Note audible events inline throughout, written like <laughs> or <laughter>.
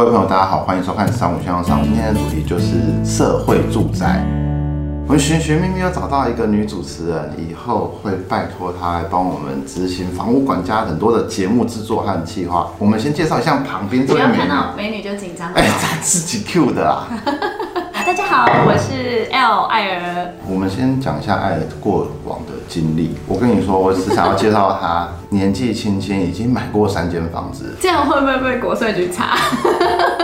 各位朋友，大家好，欢迎收看《三五向上》。今天的主题就是社会住宅。我们寻寻觅觅又找到一个女主持人，以后会拜托她来帮我们执行房屋管家很多的节目制作和计划。我们先介绍一下旁边这位美女，看到美女就紧张。哎，<laughs> 她自己 Q 的啊。<laughs> 大家好，我是 L 艾儿。我们先讲一下爱过往的经历。我跟你说，我只想要介绍她，年纪轻轻已经买过三间房子，<laughs> 这样会不会被国税局查？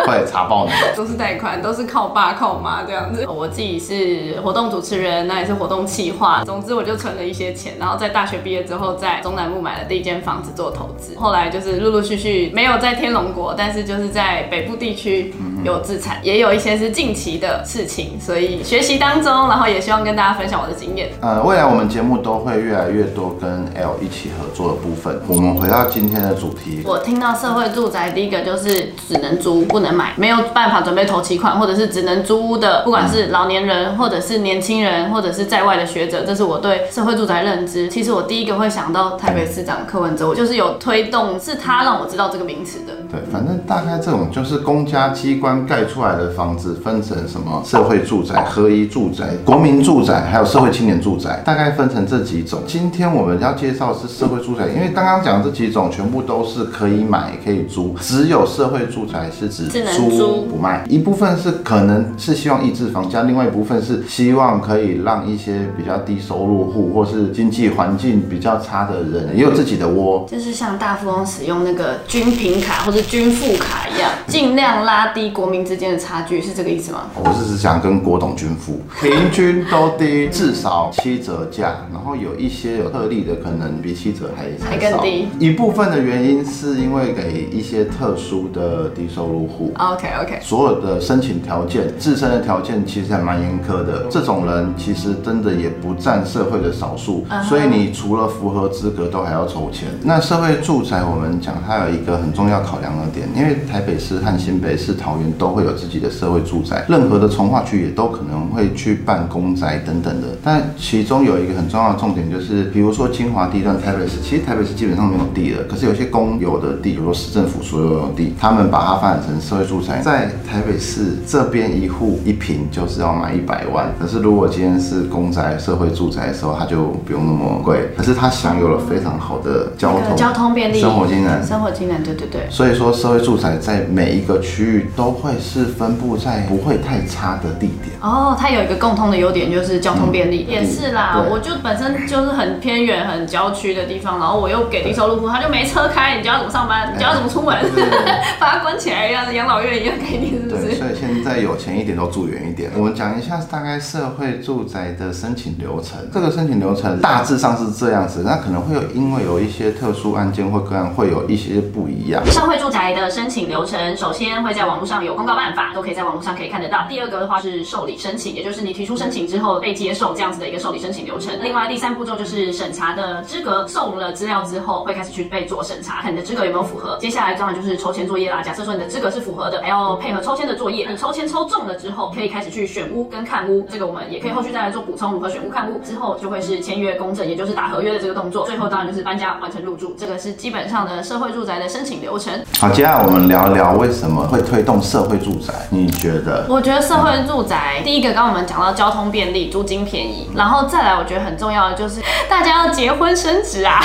快查爆你！<laughs> 都是贷款，都是靠爸靠妈这样子。我自己是活动主持人，那也是活动企划。总之，我就存了一些钱，然后在大学毕业之后，在中南部买了第一间房子做投资。后来就是陆陆续续没有在天龙国，但是就是在北部地区有自产，也有一些是近期的事情，所以学习当中，然后也希望跟大家分享我的经验。呃，未来我们节目都会越来越多跟 L 一起合作的部分。我们回到今天的主题，我听到社会住宅，第一个就是只能租不能买，没有办法准备头期款，或者是只能租屋的，不管是老年人，或者是年轻人，或者是在外的学者，这是我对社会住宅认知。其实我第一个会想到台北市长柯文哲，我就是有推动，是他让我知道这个名词的。对，反正大概这种就是公家机关盖出来的房子，分成什么社会住宅、合一住宅、国民住宅，还有社会青年住宅，大概分成这几种。今天我们要介绍的是社会住宅，因为刚刚讲这几种全部都是可以买可以租，只有社会住宅是指租不卖。一部分是可能是希望抑制房价，另外一部分是希望可以让一些比较低收入户或是经济环境比较差的人也有自己的窝。就是像大富翁使用那个军品卡或者军富卡一样，尽量拉低国民之间的差距，是这个意思吗？我是只想跟郭董军付，平均都低至少七折价，然后有一些有特例的，可能比七折还还更低。一部分的原因是因为给一些特殊的低收入户。OK OK，所有的申请条件、自身的条件其实还蛮严苛的，这种人其实真的也不占社会的少数所以你除了符合资格，都还要筹钱。那社会住宅，我们讲它有一个很重要考量的点，因为台北市和新北市、桃园都会有自己的社会住宅，任何的从化区也都可能会去办公宅等等的。但其中有一个很重要的重点，就是比如说金华地段，台北市其实台北市基本上没有地了，可是有些公有的地，比如说市政府所有的地，他们把它发展成社会住宅，在台北市这边一户一平就是要买一百万，可是如果今天是公宅社会住宅的时候，它就不用那么贵，可是它享有了非常好的交通、交通便利，生活机能。生活机能，对对对。所以说，社会住宅在每一个区域都会是分布在不会太差的地点。哦，它有一个共通的优点就是交通便利，也是啦。我就本身就是很偏远、很郊区的地方，然后我又给低收入户，他就没车开，你教他怎么上班？你教他怎么出门？<laughs> 把他关起来一样，养老院一样给你，是不对，是？所以现在有钱一点都住远一点。我们讲一下大概社会住宅的申请流程。这个申请流程大致上是这样子，那可能会有因为有一些特殊案件或个案会有一些不一样。社会住宅的申请流程，首先会在网络上有公告办法，都可以在网络上可以看得到。第二个的话是受理申请，也就是你提出申请之后被接受这样子的一个受理申请流程。另外第三步骤就是审查的资格，送了资料之后会开始去被做审查，看你的资格有没有符合。接下来当然就是抽签作业啦。假设说你的资格是符合的，还要配合抽签的作业。你抽签抽中了之后，可以开始去选屋跟看屋，这个我们也可以后续再来做补充，如何选屋看屋之后就会是签约公证，也就是打合约的这个动作。最后当然就是搬家完成入住，这个是基本上的社会住宅的申请流程。好，接下来我们聊一聊为什么会推动社会住宅？你觉得？我觉得社会住宅，第一个刚刚我们讲到交通便利、租金便宜，然后再来我觉得很重要的就是大家要结婚生子啊。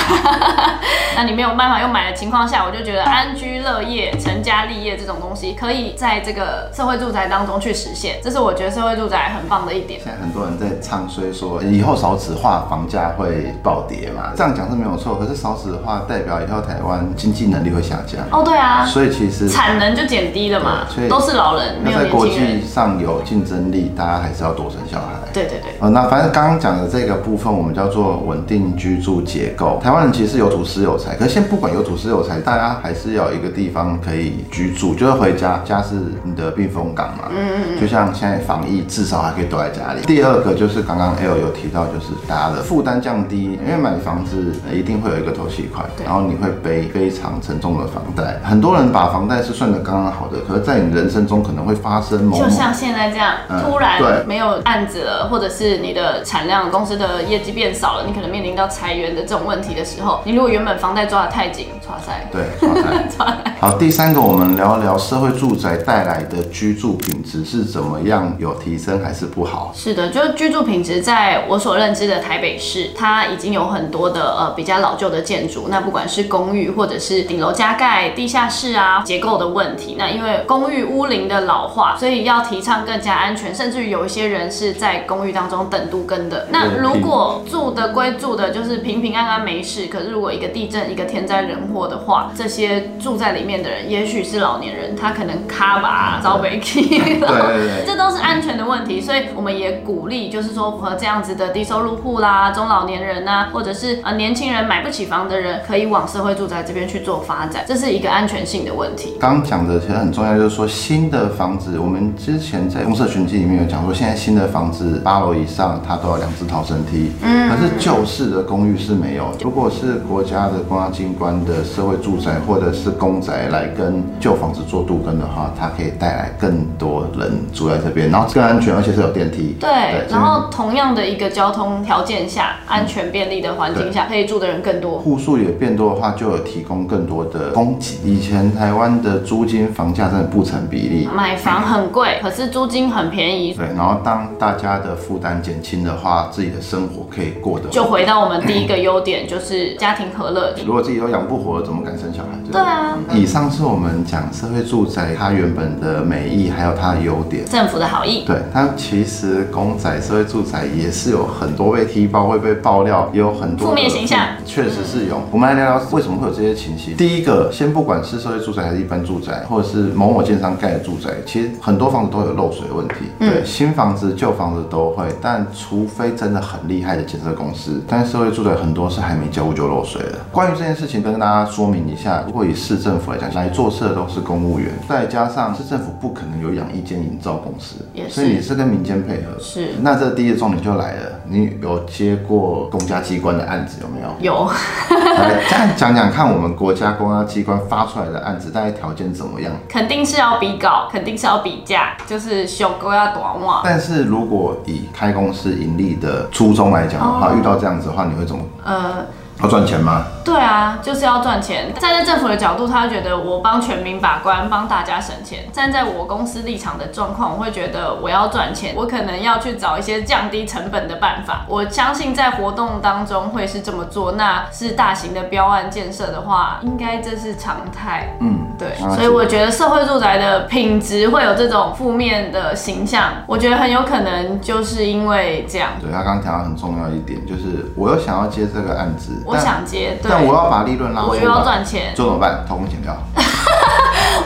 <laughs> 那你没有办法用买的情况下，我就觉得安居乐业、成家立业这种东西，可以在这个社会住宅当中去实现，这是我觉得社会住宅很棒的一点。现在很多人在唱衰说，以后少子化房价会暴跌嘛？这样讲是没有错，可是少子化代表以后台湾经济能力会下降，哦，对啊，所以其实产能就减低了嘛对所以，都是老人，没有那在国际。上有竞争力，大家还是要多生小孩。对对对。呃，那反正刚刚讲的这个部分，我们叫做稳定居住结构。台湾人其实有土私有财，可是先不管有土私有财，大家还是要有一个地方可以居住，就是回家，家是你的避风港嘛。嗯嗯就像现在防疫，至少还可以躲在家里。第二个就是刚刚 L 有提到，就是大家的负担降低，因为买房子呃一定会有一个头期款，然后你会背非常沉重的房贷。很多人把房贷是算的刚刚好的，可是在你人生中可能会发生某某就像现在这样，嗯突然对没有案子了，或者是你的产量、公司的业绩变少了，你可能面临到裁员的这种问题的时候，你如果原本房贷抓的太紧，抓塞，对。<laughs> 好，第三个我们聊聊社会住宅带来的居住品质是怎么样，有提升还是不好？是的，就是居住品质，在我所认知的台北市，它已经有很多的呃比较老旧的建筑，那不管是公寓或者是顶楼加盖、地下室啊结构的问题，那因为公寓屋龄的老化，所以要提倡更加安全，甚至于有一些人是在公寓当中等都更的。那如果住的归住的，就是平平安安没事，可是如果一个地震、一个天灾人祸的话，这些住在里面的人，也许是老年人，他可能卡吧遭被 <laughs> <laughs> k 对对对。这都是安全的问题，所以我们也鼓励，就是说符合这样子的低收入户啦、中老年人呐，或者是呃年轻人买不起房的人，可以往社会住宅这边去做发展，这是一个安全性的问题。刚讲的其实很重要，就是说新的房子，我们之前在公社群记里面有讲说，现在新的房子八楼以上，它都有两只逃生梯，嗯，可是旧式的公寓是没有。如果是国家的公安机关的社会住宅或者是公宅来跟旧房子做杜根的话，它可以带来更多人住在这边，然后更安全，而且是有电梯。对，然后同样的一个交通条件下，安全便利的环境下，可以住的人更多，户数也变多的话，就有提供更多的供给。以前台湾的租金房价真的不成比例，买房很贵，可是租金很便宜。对，然后当大家的负担减轻的话，自己的生活可以过得。就回到我们第一个优点，就是家庭和乐。如果自己都养不活了，怎么敢生小孩？对啊。以上是我们讲社会住宅它原本的美意，还有它的优点。政府的好意。对，它其实公仔社会住宅也是有很多被踢爆，会被爆料，也有很多负面形象。确实是有。我们来聊聊为什么会有这些情形。第一个，先不管是社会住宅还是一般住宅，或者是某某建商盖的住宅，其实很多房子都有漏水问题。对，新房子、旧房子都会，但除非真的很厉害的建设公司，但社会住宅很多是还没交屋就漏水了。关于这件事情，跟大家说明一下，如果以市政府来讲，来做事的都是公务员，再加上市政府不可能有养一间营造公司，所以你是跟民间配合。是。那这第一个重点就来了，你有接过公家机关的案子有没有？有。来，这样讲讲看，我们国家公家机关发出来的案子，大概条件怎么样？肯定是要比稿，肯定是要比价，就是修哥要短袜。但是如果以开公司盈利的初衷来讲的话，遇到这样子的话，你会怎么？呃。要赚钱吗？对啊，就是要赚钱。站在政府的角度，他觉得我帮全民把关，帮大家省钱。站在我公司立场的状况，我会觉得我要赚钱，我可能要去找一些降低成本的办法。我相信在活动当中会是这么做。那是大型的标案建设的话，应该这是常态。嗯，对。所以我觉得社会住宅的品质会有这种负面的形象，我觉得很有可能就是因为这样。对他刚刚讲到很重要一点，就是我又想要接这个案子。我想接，但我要把利润拉，我又要赚钱，这怎么办？偷工减料。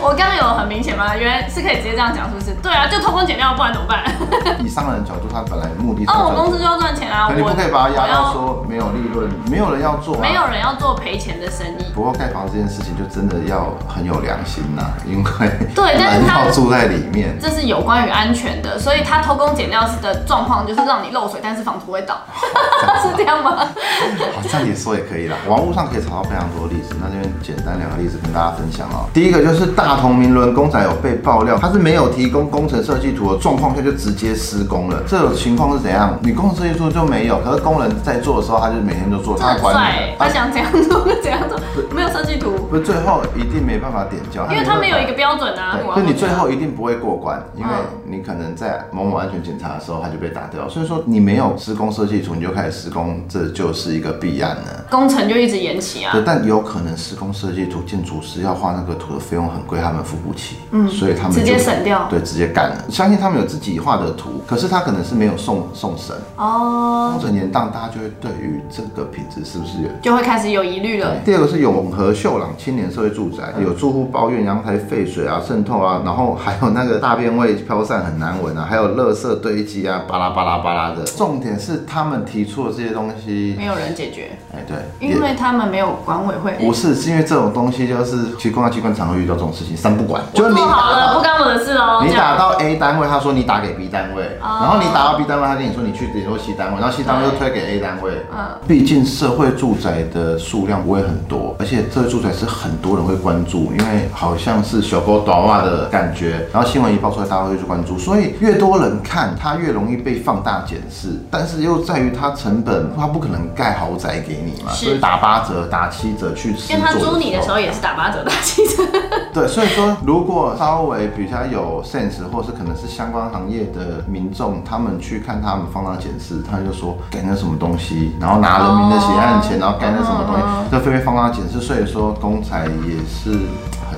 我刚刚有很明显吗？原来是可以直接这样讲，是不是？对啊，就偷工减料，不然怎么办？<laughs> 以商人角度，他本来目的哦，我公司就要赚钱啊，你不可以把它压到说没有利润，没有人要做，没有人要做赔钱的生意。不过盖房子这件事情就真的要很有良心呐，因为对，但是他住在里面，这是有关于安全的，所以他偷工减料的状况就是让你漏水，但是房子不会倒，<laughs> 是这样吗？好像你说也可以啦，网络上可以查到非常多例子，那这边简单两个例子跟大家分享哦。第一个就是大同名轮公仔有被爆料，他是没有提供工程设计图的状况下就直接施工了，这种情况是怎样？你工程设计图就没有，可是工人在做的时候，他就每天都做，他管你，他想怎样做就怎样做，没有设计图，不是最后一定没办法点交，因为他没有一个标准啊，所以你最后一定不会过关，因为你可能在某某安全检查的时候它就被打掉，所以说你没有施工设计图你就开始施工，这就是一个弊案了，工程就一直延期啊。对，但有可能施工设计图建筑师要画那个图的费用很贵，他们付不起，嗯，所以他们直接省掉，对，直接干。了。相信他们有自己画的图，可是他可能是没有送送审哦，工程延宕，大家就会对于这个品质是不是就会开始有疑虑了。第二个是永和秀朗青年社会住宅，有住户抱怨阳台废水啊渗透啊，然后还有那个大便味飘散很难闻啊，还有垃圾堆积啊，巴拉巴拉巴拉的。重点是他们提出的这些东西没有人解决，哎对，因为他们没有管委会。不是，是因为这种东西就是其实公安机关常会遇到这种事情，三不管，就你好了，不干我的事哦。你打到 A 单位，他说你打给 B 单位，然后你打到 B 单位，他跟你说你去联络 C 单位，然后 C 单位又推给 A 单位。嗯，毕竟社会住宅的数量不会很多，而且这个住宅是很多人会关注，因为好像是小狗短袜的感觉，然后新闻一爆出来，大家会去关注。注，所以越多人看，它越容易被放大检视。但是又在于它成本，它不可能盖豪宅给你嘛，所以打八折、打七折去试因为他租你的时候也是打八折、打七折。对，所以说如果稍微比较有 sense，或是可能是相关行业的民众，他们去看他们放大检视，他就说盖那什么东西，然后拿人民的血汗钱，然后盖那什么东西，这非被放大检视，所以说公财也是。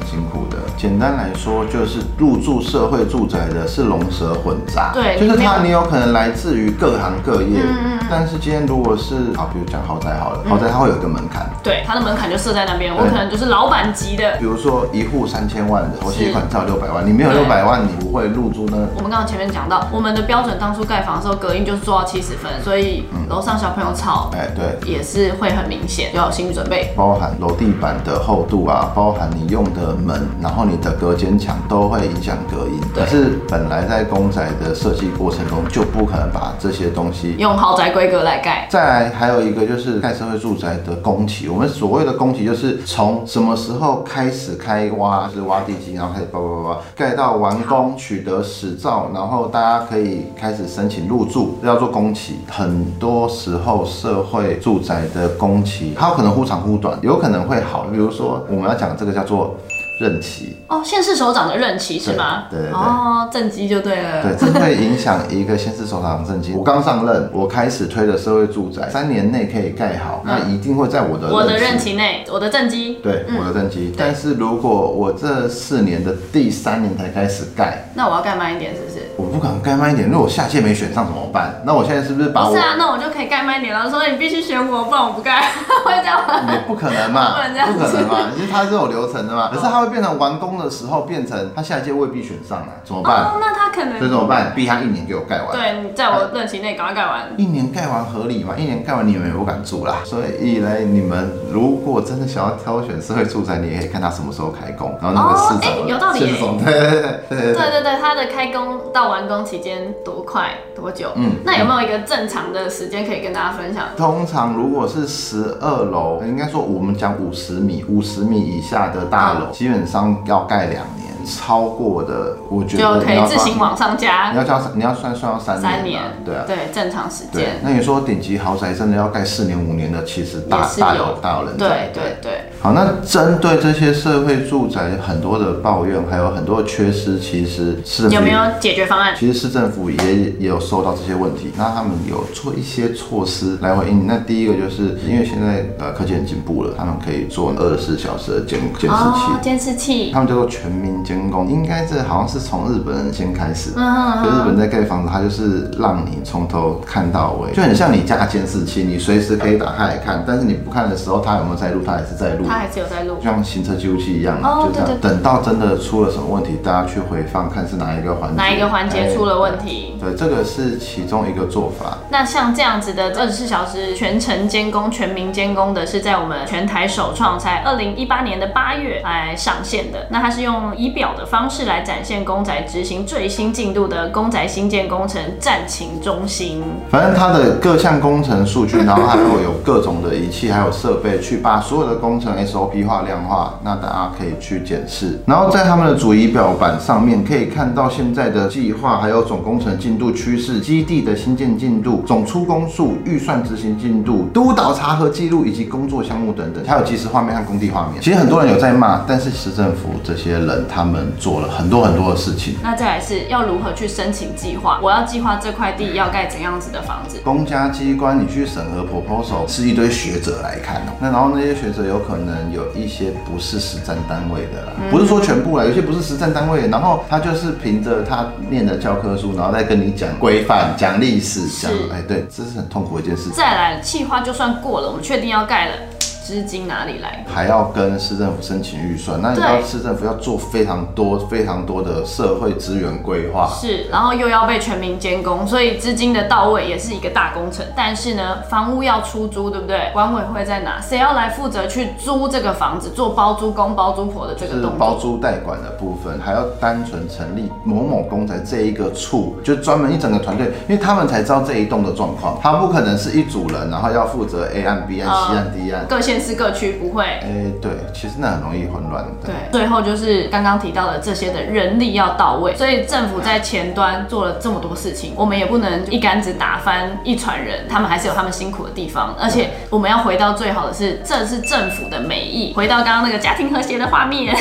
很辛苦的。简单来说，就是入住社会住宅的是龙蛇混杂，对就是它你有可能来自于各行各业，嗯但是今天如果是啊，比如讲豪宅好了，豪宅它会有一个门槛，对，它的门槛就设在那边，我可能就是老板级的。比如说一户三千万的头期是款照六百万，你没有对六百万，你不会入住那我们刚刚前面讲到，我们的标准当初盖房的时候，隔音就是做到七十分，所以楼上小朋友吵哎对。也是会很明显，要有心理准备。包含楼地板的厚度啊，包含你用的门，然后你的隔间墙都会影响隔音。对可是本来在公宅的设计过程中，就不可能把这些东西。用豪宅规格来盖，再来还有一个就是盖社会住宅的工期，我们所谓的工期就是从什么时候开始开挖，就是挖地基，然后开始叭叭叭叭盖到完工取得使照，然后大家可以开始申请入住，这叫做工期。很多时候社会住宅的工期，它有可能忽长忽短，有可能会好，比如说我们要讲这个叫做任期。哦，县市首长的任期是吗？对对哦，政绩就对了。对，这会影响一个县市首长的政绩。我刚上任，我开始推的社会住宅，三年内可以盖好，那一定会在我的嗯我的任期内，我的政绩，对我的政绩。但是如果我这四年的第三年才开始盖，那我要盖慢一点，是不是？我不可能盖慢一点。如果我下届没选上怎么办？那我现在是不是把我不是？啊，那我就可以盖慢一点了。说你必须选我，不然我不盖，<laughs> 会这样吗？也不可能嘛，不可能嘛，其实它是有流程的嘛。<laughs> 可是它会变成完工的时候，变成他下一届未必选上了，怎么办？哦，那他可能所以怎么办？逼他一年给我盖完。对，你在我任期内赶快盖完。一年盖完合理吗？一年盖完你们也不敢住啦。所以来你们如果真的想要挑选社会住宅，你也可以看他什么时候开工，然后那个市长、有道理对对对对对对。对对对，它的开工到完工期间多快多久？嗯那有没有一个正常的时间可以跟大家分享？通常如果是十二楼，应该说我们讲五十米，五十米以下的大楼，基本上要盖两年。超过的，我觉得就可以自行往上加你要加你要算算要三年啊，三年，对啊。对，正常时间，那你说顶级豪宅真的要盖四年五年的，其实大有大有人在。对对对。好，那针对这些社会住宅很多的抱怨，还有很多的缺失，其实市政府有没有解决方案？其实市政府也也有受到这些问题，那他们有做一些措施来回应。那第一个就是因为现在呃科技很进步了，他们可以做二十四小时的监监视器。哦，监视器，他们叫做全民监工，应该这好像是从日本人先开始，嗯就日本在盖房子，它就是让你从头看到尾，就很像你家监视器，你随时可以打开来看，但是你不看的时候，它有没有在录，它还是在录。他还是有在录就。像行车记录器一样，哦就这样等到真的出了什么问题，大家去回放看是哪一个环节，哪一个环节哎出了问题？对，这个是其中一个做法。那像这样子的二十四小时全程监工、全民监工的，是在我们全台首创，才二零一八年的八月来上线的。那它是用仪表的方式来展现公仔执行最新进度的公仔新建工程战情中心。反正它的各项工程数据，然后还会有各种的仪器，还有设备，去把所有的工程 SOP 化、量化，那大家可以去检视。然后在他们的主仪表板上面，可以看到现在的计划，还有总工程进度趋势、基地的新建进度、总出工数、预算执行进度、督导查核记录以及工作项目等等，还有即时画面和工地画面。其实很多人有在骂，但是市政府这些人他们做了很多很多的事情。那再来是要如何去申请计划？我要计划这块地要盖怎样子的房子？公家机关你去审核 proposal 是一堆学者来看哦，那然后那些学者有可能有一些不是实战单位的啦，不是说全部啦，有些不是实战单位，然后他就是凭着他念的教科书，然后再跟你讲规范、讲历史、讲哎对，这是很痛苦的一件事情。再来，计划就算过了，我们确定要盖了，资金哪里来？还要跟市政府申请预算，那你知道市政府要做非常多非常多的社会资源规划，是，然后又要被全民监工，所以资金的到位也是一个大工程。但是呢，房屋要出租，对不对？管委会在哪？谁要来负责去租这个房子，做包租公包租婆的这就是个动作？包租代管的部分，还要单纯成立某某公宅这一个处，就专门一整个团队，因为他们才知道这一栋的状况，他不可能是一组人，然后要负责 A 案、B 案、嗯 C 案、D 案。各县县市各区不会。哎，对，其实那很容易混乱的。对，最后就是刚刚提到的这些的人力要到位，所以政府在前端做了这么多事情，我们也不能一竿子打翻一船人，他们还是有他们辛苦的地方，而且我们要回到最好的是，这是政府的美意，回到刚刚那个家庭和谐的画面。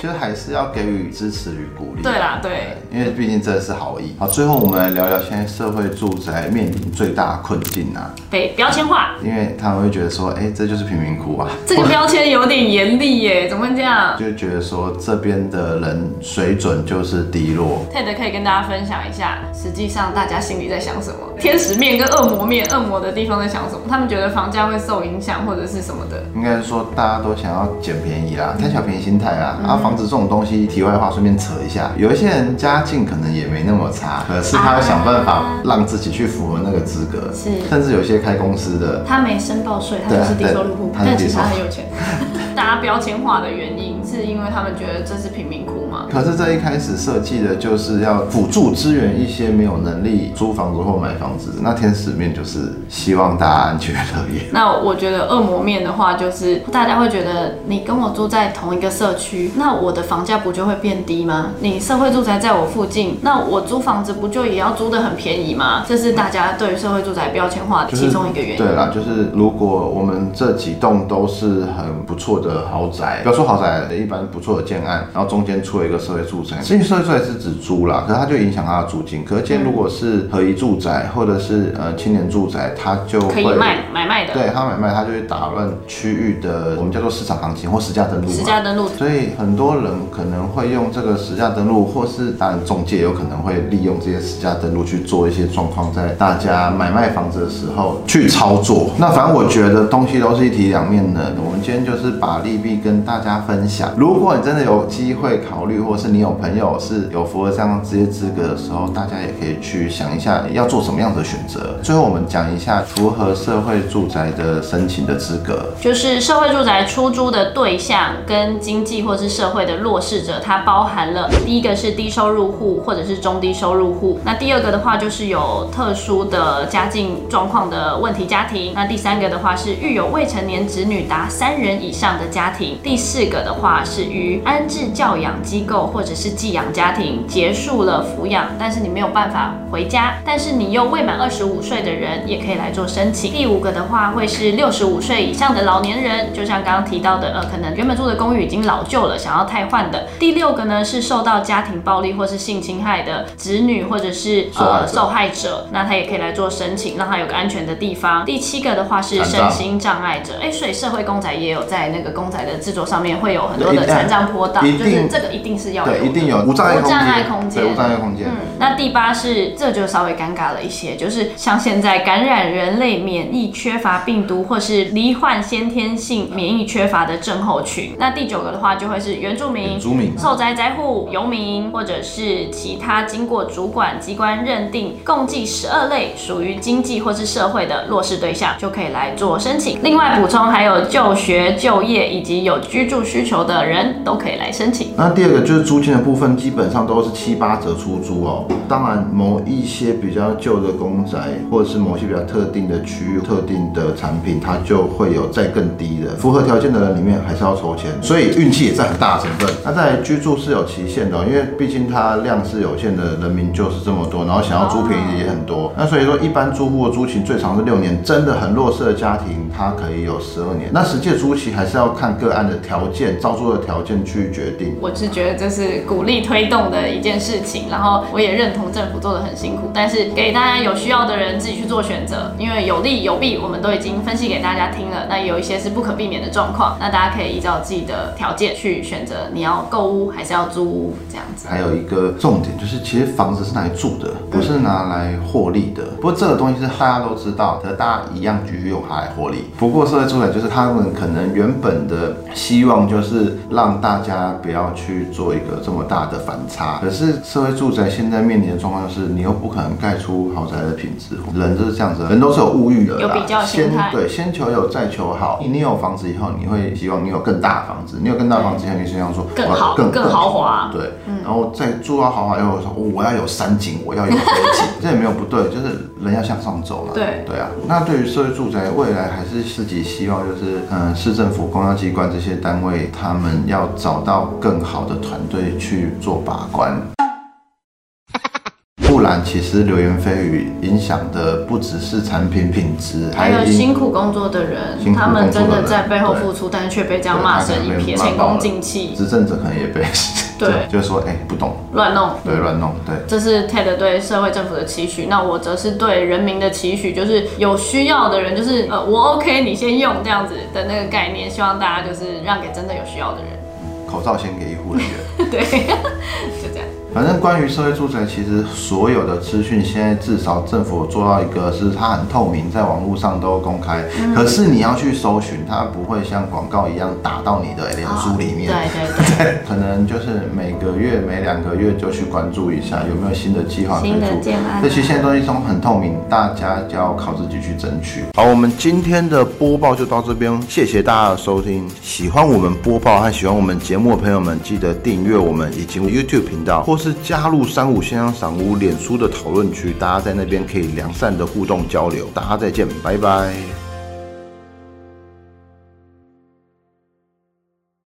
其实还是要给予支持与鼓励。对啦，对，因为毕竟这是好意。好，最后我们来聊聊现在社会住宅面临最大的困境啊，被标签化，因为他们会觉得说，哎，这就是贫民窟啊。这个标签有点严厉耶，怎么会这样？就觉得说这边的人水准就是低落。Ted 可以跟大家分享一下，实际上大家心里在想什么？天使面跟恶魔面，恶魔的地方在想什么？他们觉得房价会受影响或者是什么的？应该是说大家都想要捡便宜啦，贪小便宜心态啊。啊，房子这种东西，题外话顺便扯一下，有一些人家境可能也没那么差，可是他要想办法让自己去符合那个资格。是，甚至有些开公司的，他没申报税，他就是低收入户，但其实他很有钱。<laughs> 大家标签化的原因，是因为他们觉得这是贫民窟吗？可是这一开始设计的就是要辅助支援一些没有能力租房子或买房子。那天使面就是希望大家安居乐业。那我觉得恶魔面的话，就是大家会觉得你跟我住在同一个社区，那我的房价不就会变低吗？你社会住宅在我附近，那我租房子不就也要租的很便宜吗？这是大家对于社会住宅标签化的其中一个原因。对啦，就是如果我们这几栋都是很不错的豪宅，不要说豪宅，一般不错的建案，然后中间出了一个社会住宅，因为社会住宅是指租啦，可是它就影响它的租金。可是今天如果是合一住宅或者是呃青年住宅，它就可以卖买卖的，对它买卖，它就会打乱区域的我们叫做市场行情或实价登录。实价登录，所以很多人可能会用这个实价登录，或是当然中介有可能会利用这些实价登录去做一些状况，在大家买卖房子的时候去操作。那反正我觉得东西都是一体两面呢。我们今天就是把利弊跟大家分享。如果你真的有机会考虑，或是你有朋友是有符合这样职业资格的时候，大家也可以去想一下要做什么样的选择。最后我们讲一下符合社会住宅的申请的资格，就是社会住宅出租的对象跟经济或是社会的弱势者，它包含了第一个是低收入户或者是中低收入户，那第二个的话就是有特殊的家境状况的问题家庭，那第三个的话是育有未成年子女达三人以上的家庭，第四个的话是于安置教养机构或者是寄养家庭结束了抚养，但是你没有办法回家，但是你又未满二十五岁的人也可以来做申请。第五个的话会是六十五岁以上的老年人，就像刚刚提到的，呃，可能原本住的公寓已经老旧了，想要汰换的。第六个呢是受到家庭暴力或是性侵害的子女或者是呃受害者，那他也可以来做申请，让他有个安全的地方。第七个的话是身心障碍者，哎，所以社会公仔也有在那个公仔的制作上面会有很多的残障坡道，就是这个一定是要对，一定有无障碍空间，对，无障碍空间。嗯，那第八是这就稍微尴尬了一些，就是像现在感染人类免疫缺乏病毒或是罹患先天性免疫缺乏的症候群。那第九个的话就会是原住民、受灾灾户、游民或者是其他经过主管机关认定共计十二类属于经济或是社会的弱势对象，就可以来做申请。另外补充还有就学、就业以及有居住需求的人都可以来申请。那第二个就是租金的部分，基本上都是七八折出租哦。当然，某一些比较旧的公宅，或者是某些比较特定的区域、特定的产品，它就会有再更低的。符合条件的人里面还是要抽签，所以运气也占很大成分。那在居住是有期限的，因为毕竟它量是有限的，人民就是这么多，然后想要租便宜的也很多。那所以说，一般租户的租期最长是六年，真的很弱势的家庭，它可以有十二年。那实际的租期还是要看个案的条件、招租的条件去决定。我是觉得这是鼓励推动的一件事情，然后我也认同政府做的很辛苦，但是给大家有需要的人自己去做选择，因为有利有弊，我们都已经分析给大家听了。那有一些是不可避免的状况，那大家可以依照自己的条件去选择，你要购屋还是要租屋这样子。还有一个重点就是，其实房子是拿来住的，不是拿来获利的。不过这个东西是大家都知道，可是大家一样继续用它来获利。不过社会住宅就是他们可能原本的希望就是让大家不要去做一个这么大的反差。可是社会住宅现在面临的状况就是，你又不可能盖出豪宅的品质。人就是这样子，人都是有物欲的，有比较先。对，先求有再求好。你有房子以后，你会希望你有更大的房子。你有更大的房子以后，你希望说更好、更更豪华。对，然后再住到豪华以后，说我要有山景，我要有河景，<laughs> 这也没有不对，就是人要向上走嘛。对对啊。那对于社会住宅，未来还是自己希望就是，嗯，市政府、公安机关这些单位，他们要找到更好的团队去做把关。其实流言蜚语影响的不只是产品品质，还有辛苦工作的人他们真的在背后付出，但是却被这样骂声一片，前功尽弃，执政者可能也被，<laughs> 对就是说，哎、不懂，乱弄。对，乱弄，对。这是 TED 对社会政府的期许，那我则是对人民的期许，就是有需要的人，就是呃我 OK，你先用这样子的那个概念，希望大家就是让给真的有需要的人。口罩先给医护人员。<laughs> 对，<laughs> 就这样。反正关于社会住宅，其实所有的资讯，现在至少政府做到一个是它很透明，在网络上都公开。嗯可是你要去搜寻，它不会像广告一样打到你的脸书里面。对对对。<laughs> 对，可能就是每个月、每两个月就去关注一下有没有新的计划推新的出。建案啊这些现在东西都很透明，大家就要靠自己去争取。好，我们今天的播报就到这边，谢谢大家的收听。喜欢我们播报和喜欢我们节目的朋友们，记得订阅我们以及 YouTube 频道，或是加入三五先生赏屋脸书的讨论区，大家在那边可以良善的互动交流。大家再见，拜拜。